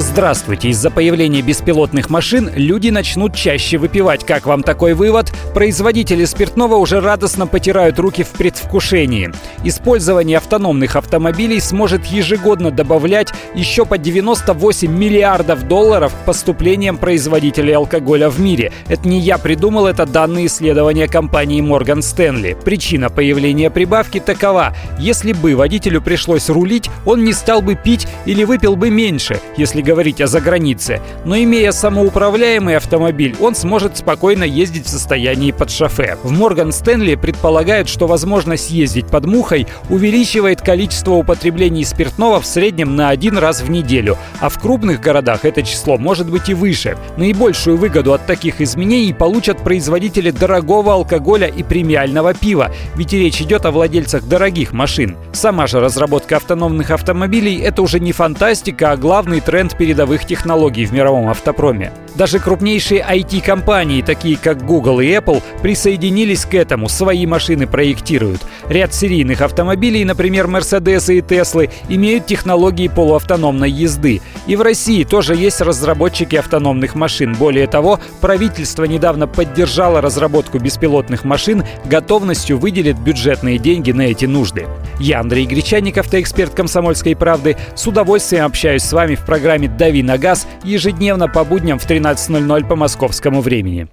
Здравствуйте. Из-за появления беспилотных машин люди начнут чаще выпивать. Как вам такой вывод? Производители спиртного уже радостно потирают руки в предвкушении. Использование автономных автомобилей сможет ежегодно добавлять еще по 98 миллиардов долларов к поступлениям производителей алкоголя в мире. Это не я придумал, это данные исследования компании Morgan Stanley. Причина появления прибавки такова. Если бы водителю пришлось рулить, он не стал бы пить или выпил бы меньше, если говорить о загранице. Но имея самоуправляемый автомобиль, он сможет спокойно ездить в состоянии под шофе. В Морган Стэнли предполагают, что возможность ездить под мухой увеличивает количество употреблений спиртного в среднем на один раз в неделю, а в крупных городах это число может быть и выше. Наибольшую выгоду от таких изменений получат производители дорогого алкоголя и премиального пива, ведь речь идет о владельцах дорогих машин. Сама же разработка автономных автомобилей – это уже не фантастика, а главный тренд передовых технологий в мировом автопроме. Даже крупнейшие IT-компании, такие как Google и Apple, присоединились к этому, свои машины проектируют. Ряд серийных автомобилей, например, Mercedes и Tesla, имеют технологии полуавтономной езды. И в России тоже есть разработчики автономных машин. Более того, правительство недавно поддержало разработку беспилотных машин, готовностью выделит бюджетные деньги на эти нужды. Я, Андрей Гречаник, автоэксперт «Комсомольской правды», с удовольствием общаюсь с вами в программе «Дави на газ» ежедневно по будням в 13.00 по московскому времени.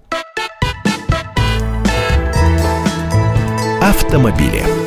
Автомобили.